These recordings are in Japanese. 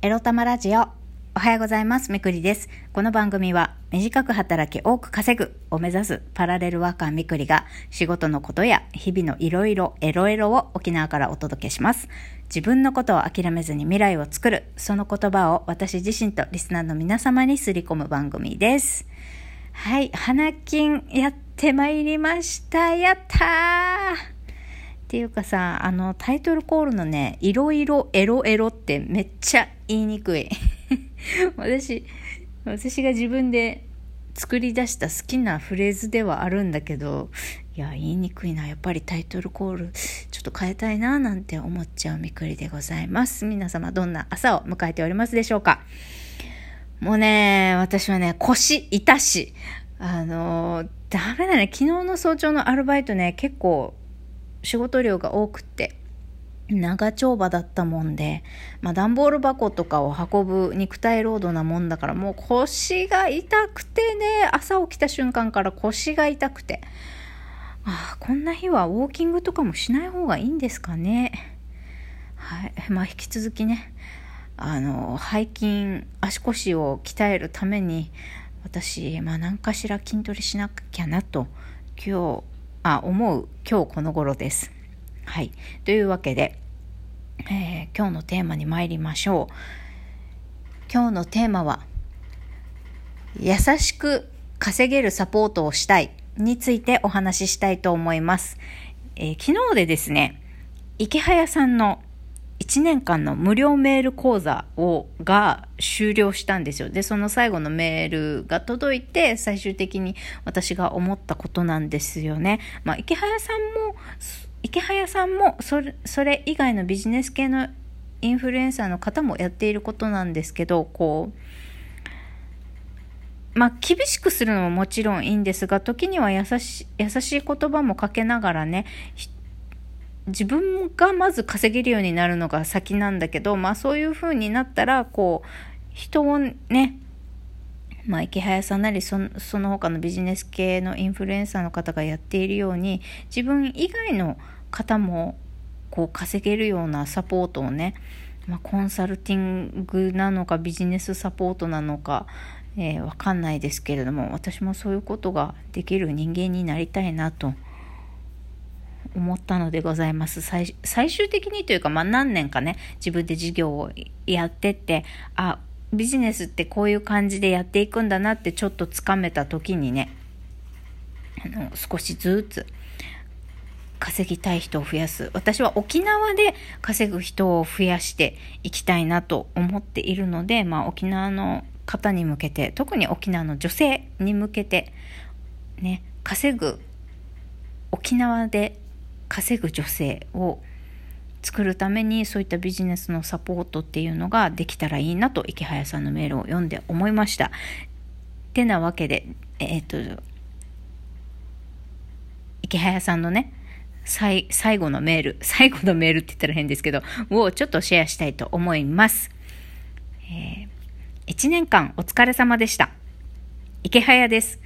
エロ玉ラジオ。おはようございます。めくりです。この番組は、短く働き多く稼ぐを目指すパラレルワーカーみくりが、仕事のことや日々のいろいろエロエロを沖縄からお届けします。自分のことを諦めずに未来を作る、その言葉を私自身とリスナーの皆様にすり込む番組です。はい、花金やってまいりました。やったーていうかさ、あの、タイトルコールのね、いろいろエロエロってめっちゃ言いにくい。私、私が自分で作り出した好きなフレーズではあるんだけど、いや、言いにくいな。やっぱりタイトルコール、ちょっと変えたいな、なんて思っちゃうみくりでございます。皆様、どんな朝を迎えておりますでしょうかもうね、私はね、腰痛し。あの、ダメだね。昨日の早朝のアルバイトね、結構、仕事量が多くて長丁場だったもんで、まあ、段ボール箱とかを運ぶ肉体労働なもんだからもう腰が痛くてね朝起きた瞬間から腰が痛くて。ああこんな日はウォーキングとかもしない方がいいんですかね。はいまあ引き続きねあの背筋足腰を鍛えるために私、まあ、何かしら筋トレしなきゃなと今日あ思う今日この頃です。はい。というわけで、えー、今日のテーマに参りましょう。今日のテーマは、優しく稼げるサポートをしたいについてお話ししたいと思います。えー、昨日でですね、池早さんの1年間の無料メール講座をが終了したんですよ。で、その最後のメールが届いて、最終的に私が思ったことなんですよね。まあ、池早さんも、池早さんもそれ、それ以外のビジネス系のインフルエンサーの方もやっていることなんですけど、こう、まあ、厳しくするのももちろんいいんですが、時には優し優しい言葉もかけながらね、自分がまず稼げるようになるのが先なんだけど、まあそういう風になったら、こう、人をね、まあ池早さんなりそその他のビジネス系のインフルエンサーの方がやっているように、自分以外の方もこう稼げるようなサポートをね、まあ、コンサルティングなのかビジネスサポートなのか、えー、わかんないですけれども、私もそういうことができる人間になりたいなと。思ったのでございます。最終的にというか、まあ、何年かね自分で事業をやってってあビジネスってこういう感じでやっていくんだなってちょっとつかめた時にねあの少しずつ稼ぎたい人を増やす。私は沖縄で稼ぐ人を増やしていきたいなと思っているので、まあ、沖縄の方に向けて特に沖縄の女性に向けてね稼ぐ沖縄で稼ぐ女性を作るためにそういったビジネスのサポートっていうのができたらいいなと池早さんのメールを読んで思いました。てなわけで、えっ、と、池早さんのね、最後のメール、最後のメールって言ったら変ですけど、をちょっとシェアしたいと思います。えー、1年間お疲れ様でした。池早です。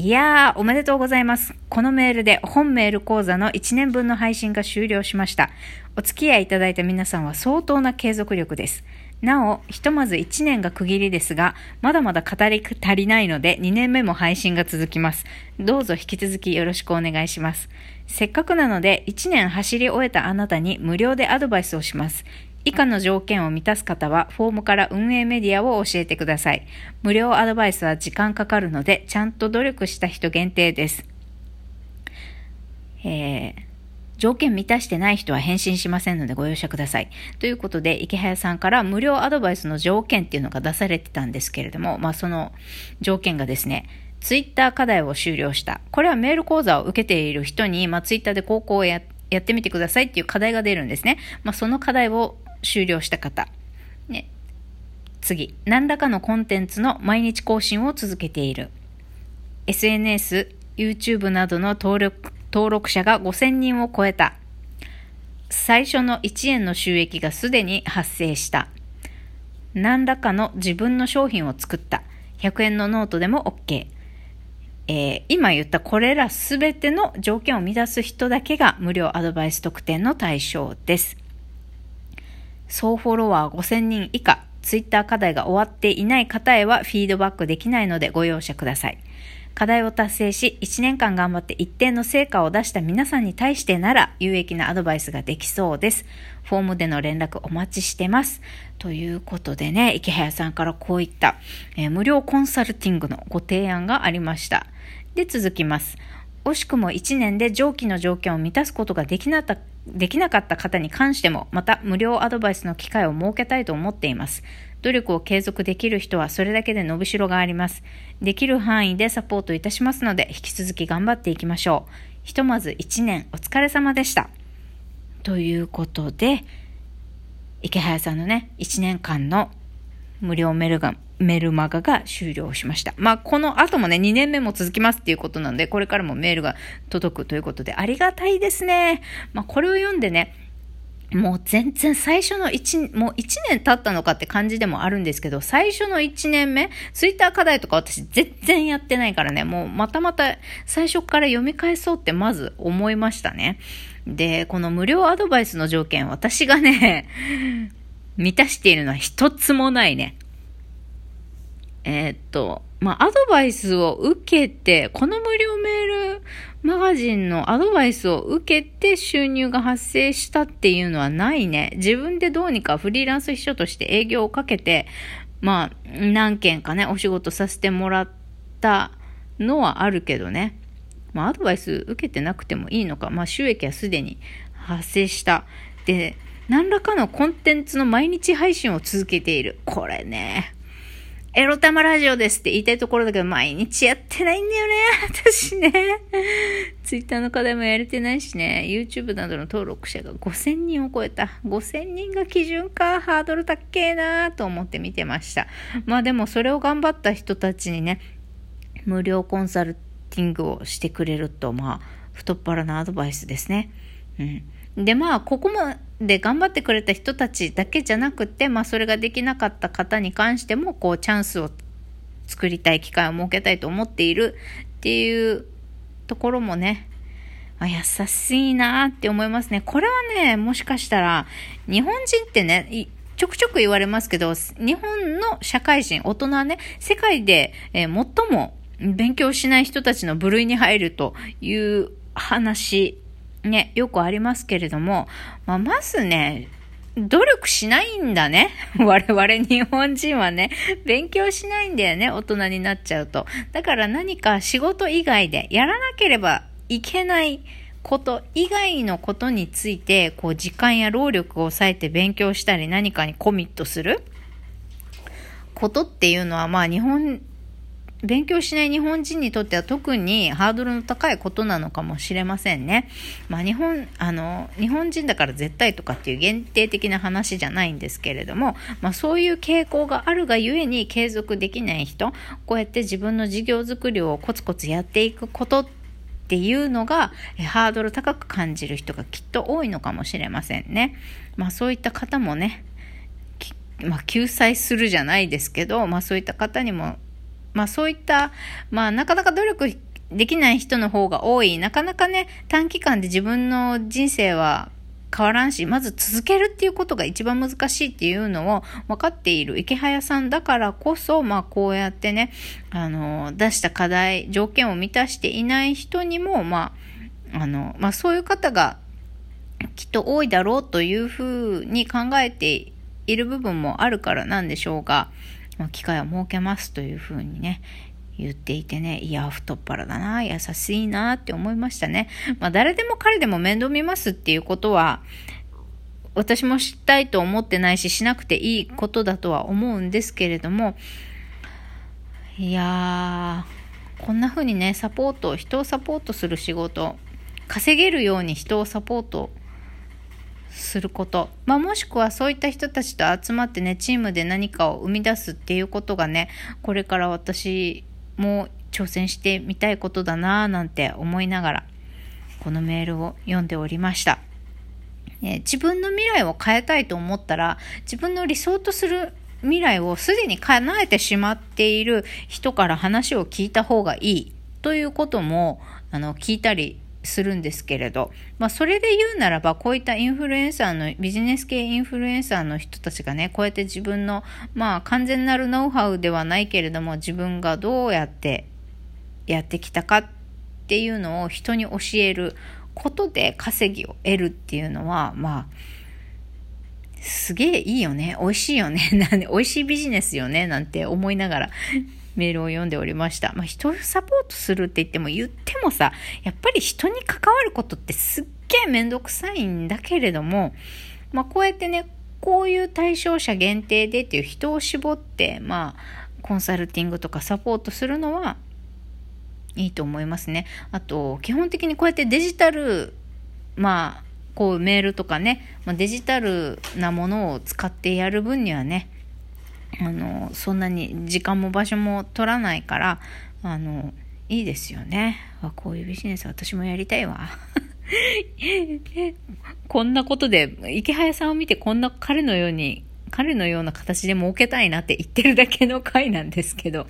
いやー、おめでとうございます。このメールで本メール講座の1年分の配信が終了しました。お付き合いいただいた皆さんは相当な継続力です。なお、ひとまず1年が区切りですが、まだまだ語り足りないので2年目も配信が続きます。どうぞ引き続きよろしくお願いします。せっかくなので1年走り終えたあなたに無料でアドバイスをします。以下の条件を満たす方は、フォームから運営メディアを教えてください。無料アドバイスは時間かかるので、ちゃんと努力した人限定です。えー、条件満たしてない人は返信しませんのでご容赦ください。ということで、池早さんから無料アドバイスの条件っていうのが出されてたんですけれども、まあその条件がですね、ツイッター課題を終了した。これはメール講座を受けている人に、まあツイッターで高校をややってみてくださいっていう課題が出るんですね。まあその課題を終了した方。ね。次。何らかのコンテンツの毎日更新を続けている。SNS、YouTube などの登録登録者が5000人を超えた。最初の1円の収益がすでに発生した。何らかの自分の商品を作った。100円のノートでも OK。えー、今言ったこれらすべての条件を満たす人だけが無料アドバイス特典の対象です。総フォロワー5000人以下、ツイッター課題が終わっていない方へはフィードバックできないのでご容赦ください。課題を達成し、1年間頑張って一定の成果を出した皆さんに対してなら、有益なアドバイスができそうです。フォームでの連絡お待ちしてます。ということでね、池早さんからこういった、えー、無料コンサルティングのご提案がありました。で、続きます。惜しくも1年で上記の条件を満たすことができなかったできなかった方に関しても、また無料アドバイスの機会を設けたいと思っています。努力を継続できる人はそれだけで伸びしろがあります。できる範囲でサポートいたしますので、引き続き頑張っていきましょう。ひとまず1年お疲れ様でした。ということで、池早さんのね、1年間の無料メルガン、メルマガが終了しました。まあ、この後もね、2年目も続きますっていうことなんで、これからもメールが届くということで、ありがたいですね。まあ、これを読んでね、もう全然最初の1、もう1年経ったのかって感じでもあるんですけど、最初の1年目、ツイッター課題とか私全然やってないからね、もうまたまた最初から読み返そうってまず思いましたね。で、この無料アドバイスの条件、私がね、満たしているのは一つもないね。えー、っと、まあ、アドバイスを受けて、この無料メールマガジンのアドバイスを受けて収入が発生したっていうのはないね。自分でどうにかフリーランス秘書として営業をかけて、まあ、何件かね、お仕事させてもらったのはあるけどね。まあ、アドバイス受けてなくてもいいのか。まあ、収益はすでに発生した。で、何らかのコンテンツの毎日配信を続けている。これね。エロ玉ラジオですって言いたいところだけど、毎日やってないんだよね。私ね。ツイッターの課題もやれてないしね。YouTube などの登録者が5000人を超えた。5000人が基準か。ハードル高えなと思って見てました。まあでもそれを頑張った人たちにね、無料コンサルティングをしてくれると、まあ、太っ腹なアドバイスですね。うん。で、まあ、ここまで頑張ってくれた人たちだけじゃなくて、まあ、それができなかった方に関しても、こう、チャンスを作りたい機会を設けたいと思っているっていうところもね、あ優しいなって思いますね。これはね、もしかしたら、日本人ってね、ちょくちょく言われますけど、日本の社会人、大人ね、世界で、えー、最も勉強しない人たちの部類に入るという話ね、よくありますけれども、まあ、まずね、努力しないんだね。我々日本人はね、勉強しないんだよね、大人になっちゃうと。だから何か仕事以外でやらなければいけないこと以外のことについて、こう時間や労力を抑えて勉強したり何かにコミットすることっていうのはまあ日本勉強しない日本人にとっては特にハードルの高いことなのかもしれませんね。まあ日本、あの、日本人だから絶対とかっていう限定的な話じゃないんですけれども、まあそういう傾向があるがゆえに継続できない人、こうやって自分の事業作りをコツコツやっていくことっていうのが、ハードル高く感じる人がきっと多いのかもしれませんね。まあそういった方もね、まあ救済するじゃないですけど、まあそういった方にもまあそういった、まあなかなか努力できない人の方が多い。なかなかね、短期間で自分の人生は変わらんし、まず続けるっていうことが一番難しいっていうのを分かっている池早さんだからこそ、まあこうやってね、あの、出した課題、条件を満たしていない人にも、まあ、あの、まあそういう方がきっと多いだろうというふうに考えている部分もあるからなんでしょうが、ま機会を設けますというふうにね、言っていてね、いや、太っ腹だな、優しいなって思いましたね。まあ、誰でも彼でも面倒見ますっていうことは、私もしたいと思ってないし、しなくていいことだとは思うんですけれども、いやー、こんな風にね、サポート、人をサポートする仕事、稼げるように人をサポートすること、まあ、もしくはそういった人たちと集まってねチームで何かを生み出すっていうことがねこれから私も挑戦してみたいことだなぁなんて思いながらこのメールを読んでおりました、え自分の未来を変えたいと思ったら自分の理想とする未来をすでに叶えてしまっている人から話を聞いた方がいいということもあの聞いたりするんですけれど、まあ、それで言うならば、こういったインフルエンサーの、ビジネス系インフルエンサーの人たちがね、こうやって自分の、まあ、完全なるノウハウではないけれども、自分がどうやってやってきたかっていうのを人に教えることで稼ぎを得るっていうのは、まあ、すげえいいよね。美味しいよね。なんで、美味しいビジネスよね。なんて思いながらメールを読んでおりました。まあ、人をサポートするって言っても言ってもさ、やっぱり人に関わることってすっげえめんどくさいんだけれども、まあ、こうやってね、こういう対象者限定でっていう人を絞って、まあ、コンサルティングとかサポートするのは、いいと思いますね。あと、基本的にこうやってデジタル、まあ、こうメールとかね、まあ、デジタルなものを使ってやる分にはね、あの、そんなに時間も場所も取らないから、あの、いいですよね。あこういうビジネス私もやりたいわ。こんなことで、池早さんを見てこんな彼のように彼のような形で儲けたいなって言ってるだけの回なんですけど、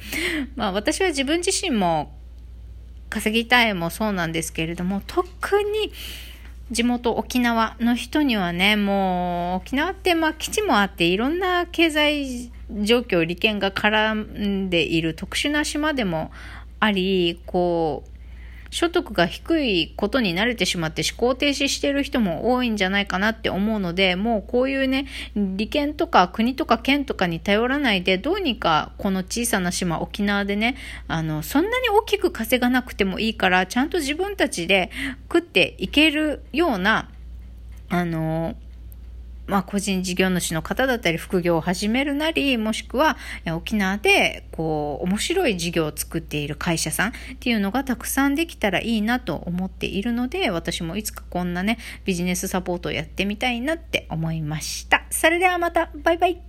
まあ私は自分自身も稼ぎたいもそうなんですけれども、特に地元沖縄の人にはね、もう沖縄ってまあ基地もあっていろんな経済状況、利権が絡んでいる特殊な島でもあり、こう、所得が低いことに慣れてしまって思考停止している人も多いんじゃないかなって思うので、もうこういうね、利権とか国とか県とかに頼らないで、どうにかこの小さな島沖縄でね、あの、そんなに大きく稼がなくてもいいから、ちゃんと自分たちで食っていけるような、あの、まあ、個人事業主の方だったり副業を始めるなり、もしくは沖縄でこう面白い事業を作っている会社さんっていうのがたくさんできたらいいなと思っているので、私もいつかこんなね、ビジネスサポートをやってみたいなって思いました。それではまた、バイバイ